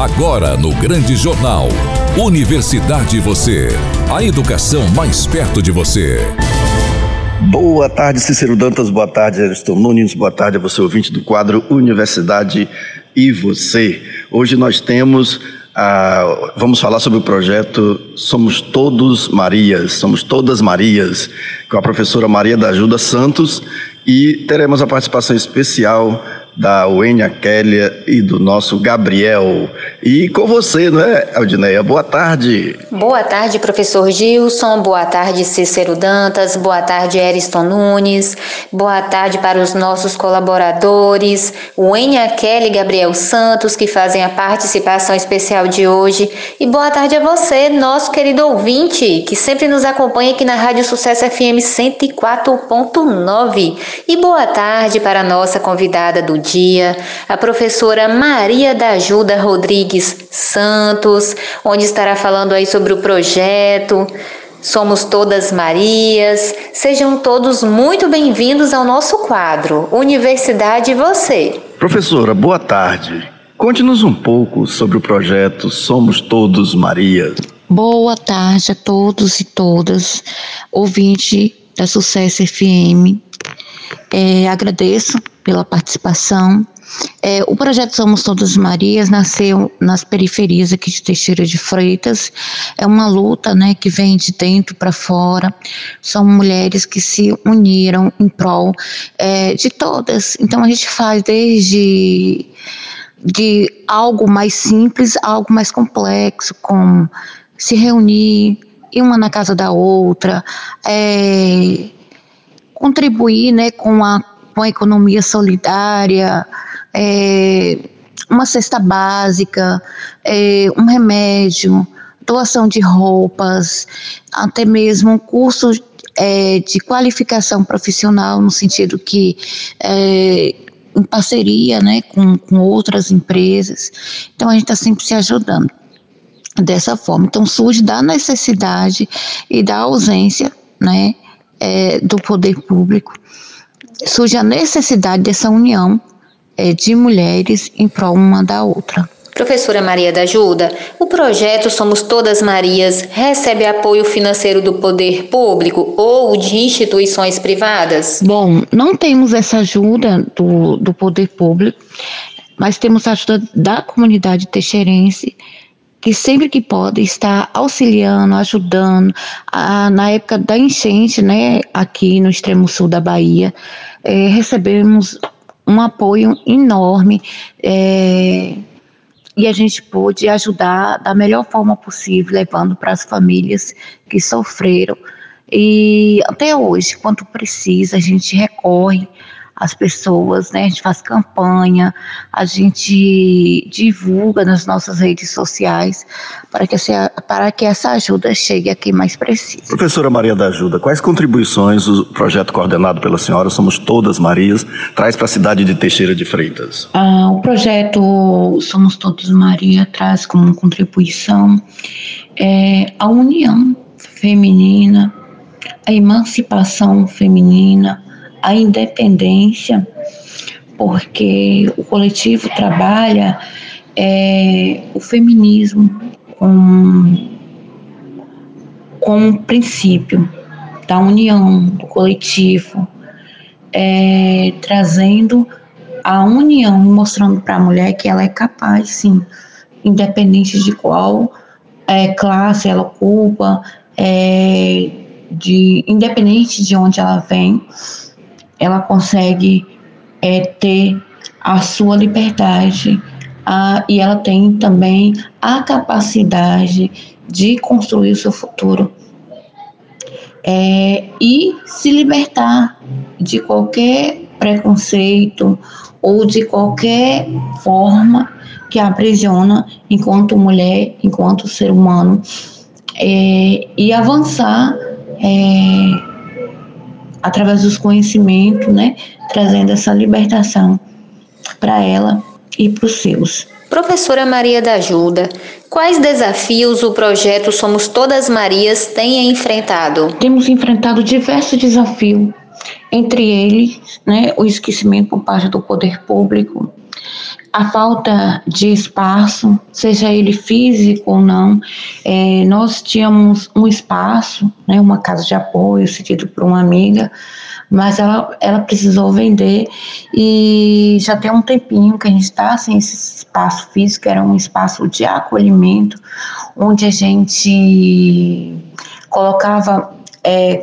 Agora no Grande Jornal. Universidade Você. A educação mais perto de você. Boa tarde, Cícero Dantas. Boa tarde, Ariston Nunes. Boa tarde a você, ouvinte do quadro Universidade e Você. Hoje nós temos ah, vamos falar sobre o projeto Somos Todos Marias, Somos Todas Marias, com a professora Maria da Ajuda Santos, e teremos a participação especial da Uênia Kélia e do nosso Gabriel. E com você, não é, Aldineia? Boa tarde. Boa tarde, professor Gilson. Boa tarde, Cícero Dantas. Boa tarde, Eriston Nunes. Boa tarde para os nossos colaboradores, Uênia Kelly e Gabriel Santos, que fazem a participação especial de hoje. E boa tarde a você, nosso querido ouvinte, que sempre nos acompanha aqui na Rádio Sucesso FM 104.9. E boa tarde para a nossa convidada do dia dia, a professora Maria da Ajuda Rodrigues Santos, onde estará falando aí sobre o projeto. Somos todas Marias. Sejam todos muito bem-vindos ao nosso quadro Universidade e Você. Professora, boa tarde. Conte-nos um pouco sobre o projeto Somos Todos Marias. Boa tarde a todos e todas, ouvinte da Sucesso FM. É, agradeço pela participação. É, o projeto Somos Todas Marias nasceu nas periferias aqui de Teixeira de Freitas. É uma luta né, que vem de dentro para fora. São mulheres que se uniram em prol é, de todas. Então a gente faz desde de algo mais simples a algo mais complexo, como se reunir, ir uma na casa da outra, é, contribuir né, com a com a economia solidária, é, uma cesta básica, é, um remédio, doação de roupas, até mesmo um curso é, de qualificação profissional, no sentido que é, em parceria né, com, com outras empresas. Então a gente está sempre se ajudando dessa forma. Então surge da necessidade e da ausência né, é, do poder público surge a necessidade dessa união é, de mulheres em prol uma da outra. Professora Maria da Ajuda, o projeto Somos Todas Marias recebe apoio financeiro do poder público ou de instituições privadas? Bom, não temos essa ajuda do, do poder público, mas temos a ajuda da comunidade teixeirense que sempre que pode está auxiliando, ajudando. A, na época da enchente, né, aqui no extremo sul da Bahia, é, recebemos um apoio enorme é, e a gente pôde ajudar da melhor forma possível, levando para as famílias que sofreram. E até hoje, quando precisa, a gente recorre as pessoas, né? A gente faz campanha, a gente divulga nas nossas redes sociais para que, essa, para que essa ajuda chegue a quem mais precisa. Professora Maria da Ajuda, quais contribuições o projeto coordenado pela senhora, Somos Todas Marias, traz para a cidade de Teixeira de Freitas? Ah, o projeto Somos Todas Maria traz como contribuição é, a união feminina, a emancipação feminina, a independência, porque o coletivo trabalha é, o feminismo com, com um princípio da união, do coletivo, é, trazendo a união, mostrando para a mulher que ela é capaz, sim, independente de qual é, classe ela ocupa, é, de, independente de onde ela vem, ela consegue é, ter a sua liberdade a, e ela tem também a capacidade de construir o seu futuro. É, e se libertar de qualquer preconceito ou de qualquer forma que a aprisiona enquanto mulher, enquanto ser humano, é, e avançar é, através dos conhecimentos, né, trazendo essa libertação para ela e para os seus. Professora Maria da Ajuda, quais desafios o projeto Somos Todas Marias tem enfrentado? Temos enfrentado diversos desafios, entre eles, né, o esquecimento por parte do poder público, a falta de espaço, seja ele físico ou não. É, nós tínhamos um espaço, né, uma casa de apoio cedido por uma amiga, mas ela, ela precisou vender e já tem um tempinho que a gente está sem esse espaço físico, era um espaço de acolhimento, onde a gente colocava é,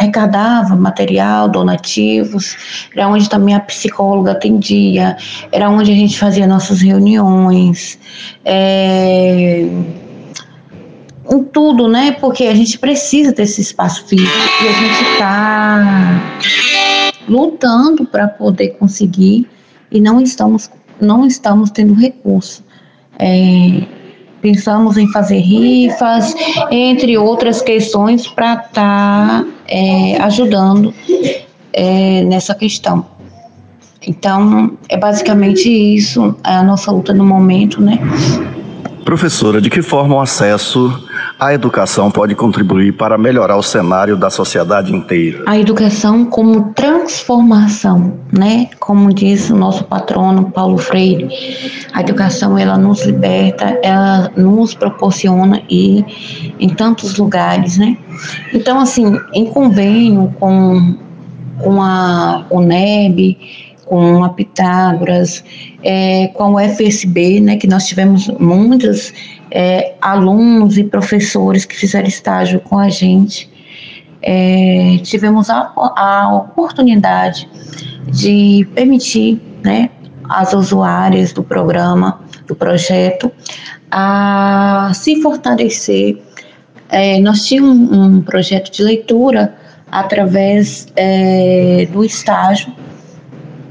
arrecadava material, donativos, era onde também a psicóloga atendia, era onde a gente fazia nossas reuniões, é, em tudo, né? Porque a gente precisa desse espaço físico e a gente está lutando para poder conseguir e não estamos, não estamos tendo recurso. É, Pensamos em fazer rifas, entre outras questões, para estar tá, é, ajudando é, nessa questão. Então, é basicamente isso a nossa luta no momento, né? Professora, de que forma o acesso à educação pode contribuir para melhorar o cenário da sociedade inteira? A educação como transformação, né? Como diz o nosso patrono Paulo Freire, a educação ela nos liberta, ela nos proporciona e em tantos lugares, né? Então, assim, em convênio com, com a UNEB, com a Pitágoras, é, com o FSB, né, que nós tivemos muitos é, alunos e professores que fizeram estágio com a gente. É, tivemos a, a oportunidade de permitir né, às usuárias do programa, do projeto, a se fortalecer. É, nós tínhamos um, um, projeto de leitura através é, do estágio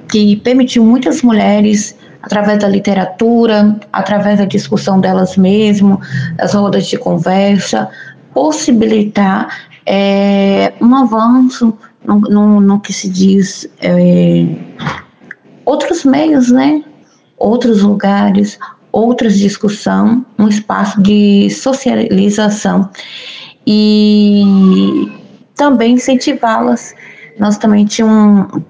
que permitiu muitas mulheres, através da literatura, através da discussão delas mesmas, das rodas de conversa, possibilitar é, um avanço no, no, no, que se diz é, outros meios, né? Outros lugares, outras discussão, um espaço de socialização e também incentivá-las. Nós também tínhamos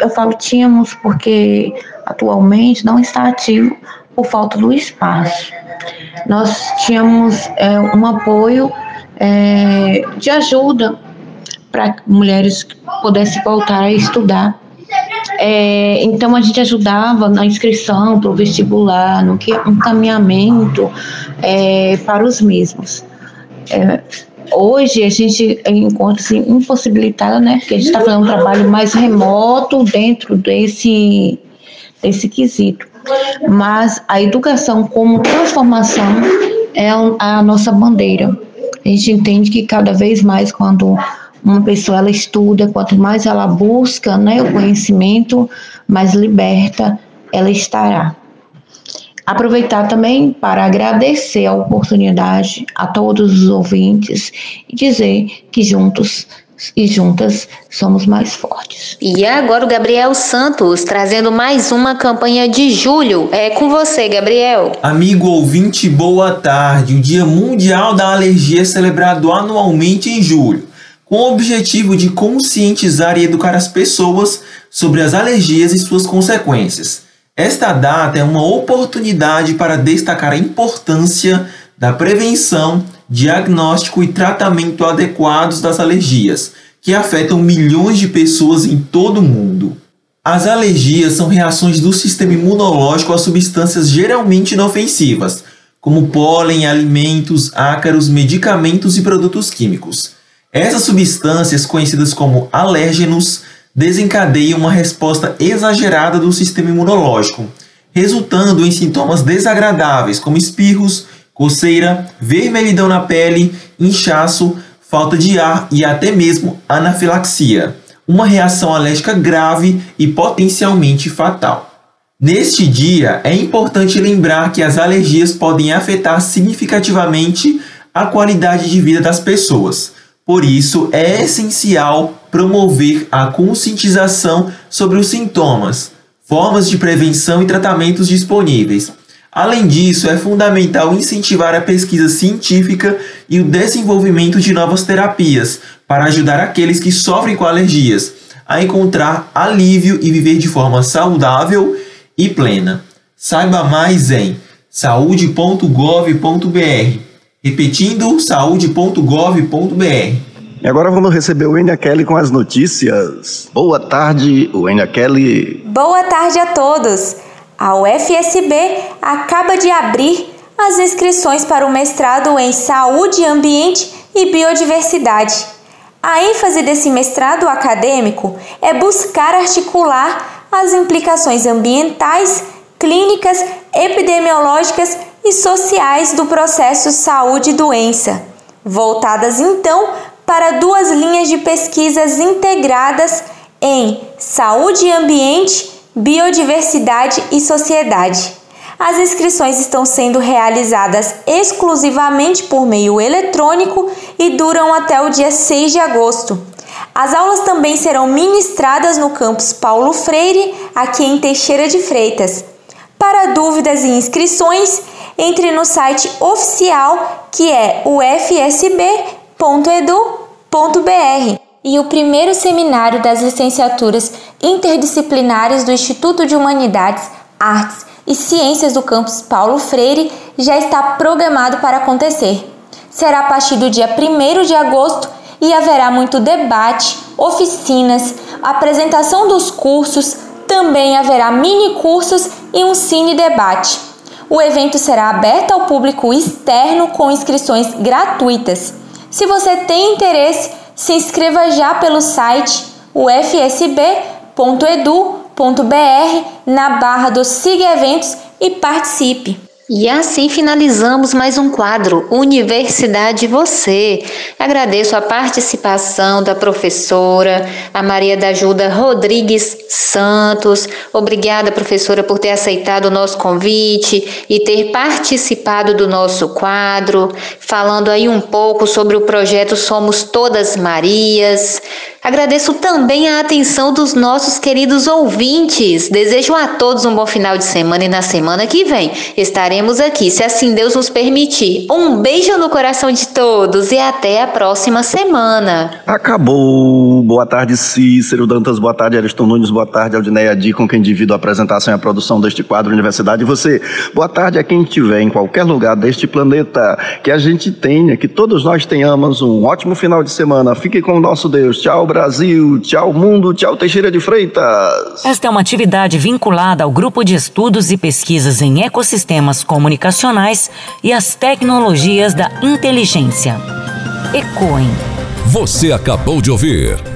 eu falo tínhamos porque atualmente não está ativo por falta do espaço. Nós tínhamos é, um apoio é, de ajuda para mulheres que pudessem voltar a estudar. É, então a gente ajudava na inscrição para o vestibular, no que encaminhamento é, para os mesmos. Hoje a gente encontra-se impossibilitada, né? Porque a gente está fazendo um trabalho mais remoto dentro desse, desse quesito. Mas a educação como transformação é a nossa bandeira. A gente entende que cada vez mais quando uma pessoa ela estuda, quanto mais ela busca né, o conhecimento, mais liberta ela estará. Aproveitar também para agradecer a oportunidade a todos os ouvintes e dizer que juntos e juntas somos mais fortes. E agora o Gabriel Santos trazendo mais uma campanha de julho. É com você, Gabriel. Amigo ouvinte, boa tarde. O Dia Mundial da Alergia é celebrado anualmente em julho, com o objetivo de conscientizar e educar as pessoas sobre as alergias e suas consequências. Esta data é uma oportunidade para destacar a importância da prevenção, diagnóstico e tratamento adequados das alergias, que afetam milhões de pessoas em todo o mundo. As alergias são reações do sistema imunológico a substâncias geralmente inofensivas, como pólen, alimentos, ácaros, medicamentos e produtos químicos. Essas substâncias, conhecidas como alérgenos, desencadeia uma resposta exagerada do sistema imunológico, resultando em sintomas desagradáveis como espirros, coceira, vermelhidão na pele, inchaço, falta de ar e até mesmo anafilaxia, uma reação alérgica grave e potencialmente fatal. Neste dia, é importante lembrar que as alergias podem afetar significativamente a qualidade de vida das pessoas. Por isso, é essencial promover a conscientização sobre os sintomas, formas de prevenção e tratamentos disponíveis. Além disso, é fundamental incentivar a pesquisa científica e o desenvolvimento de novas terapias para ajudar aqueles que sofrem com alergias a encontrar alívio e viver de forma saudável e plena. Saiba mais em saúde.gov.br. Repetindo, saúde.gov.br. E agora vamos receber o Enia Kelly com as notícias. Boa tarde, o Enia Kelly. Boa tarde a todos. A UFSB acaba de abrir as inscrições para o mestrado em Saúde, Ambiente e Biodiversidade. A ênfase desse mestrado acadêmico é buscar articular as implicações ambientais, clínicas, epidemiológicas e sociais do processo saúde e doença, voltadas então para duas linhas de pesquisas integradas em saúde e ambiente, biodiversidade e sociedade. As inscrições estão sendo realizadas exclusivamente por meio eletrônico e duram até o dia 6 de agosto. As aulas também serão ministradas no campus Paulo Freire, aqui em Teixeira de Freitas. Para dúvidas e inscrições, entre no site oficial que é ufsb.edu.br. E o primeiro seminário das licenciaturas interdisciplinares do Instituto de Humanidades, Artes e Ciências do campus Paulo Freire já está programado para acontecer. Será a partir do dia 1 de agosto e haverá muito debate, oficinas, apresentação dos cursos, também haverá mini cursos e um cine debate. O evento será aberto ao público externo com inscrições gratuitas. Se você tem interesse, se inscreva já pelo site ufsb.edu.br na barra do Siga Eventos e participe. E assim finalizamos mais um quadro Universidade Você. Agradeço a participação da professora, a Maria da Ajuda Rodrigues Santos. Obrigada, professora, por ter aceitado o nosso convite e ter participado do nosso quadro, falando aí um pouco sobre o projeto Somos Todas Marias. Agradeço também a atenção dos nossos queridos ouvintes. Desejo a todos um bom final de semana e na semana que vem estaremos aqui, se assim Deus nos permitir. Um beijo no coração de todos e até a próxima semana. Acabou. Boa tarde, Cícero Dantas. Boa tarde, Ariston Nunes. Boa tarde, Aldineia Di, com quem divido a apresentação e a produção deste quadro Universidade. E você, boa tarde a quem estiver em qualquer lugar deste planeta. Que a gente tenha, que todos nós tenhamos um ótimo final de semana. Fique com o nosso Deus. Tchau, tchau mundo, tchau Teixeira de Freitas. Esta é uma atividade vinculada ao grupo de estudos e pesquisas em ecossistemas comunicacionais e as tecnologias da inteligência. Ecoem. Você acabou de ouvir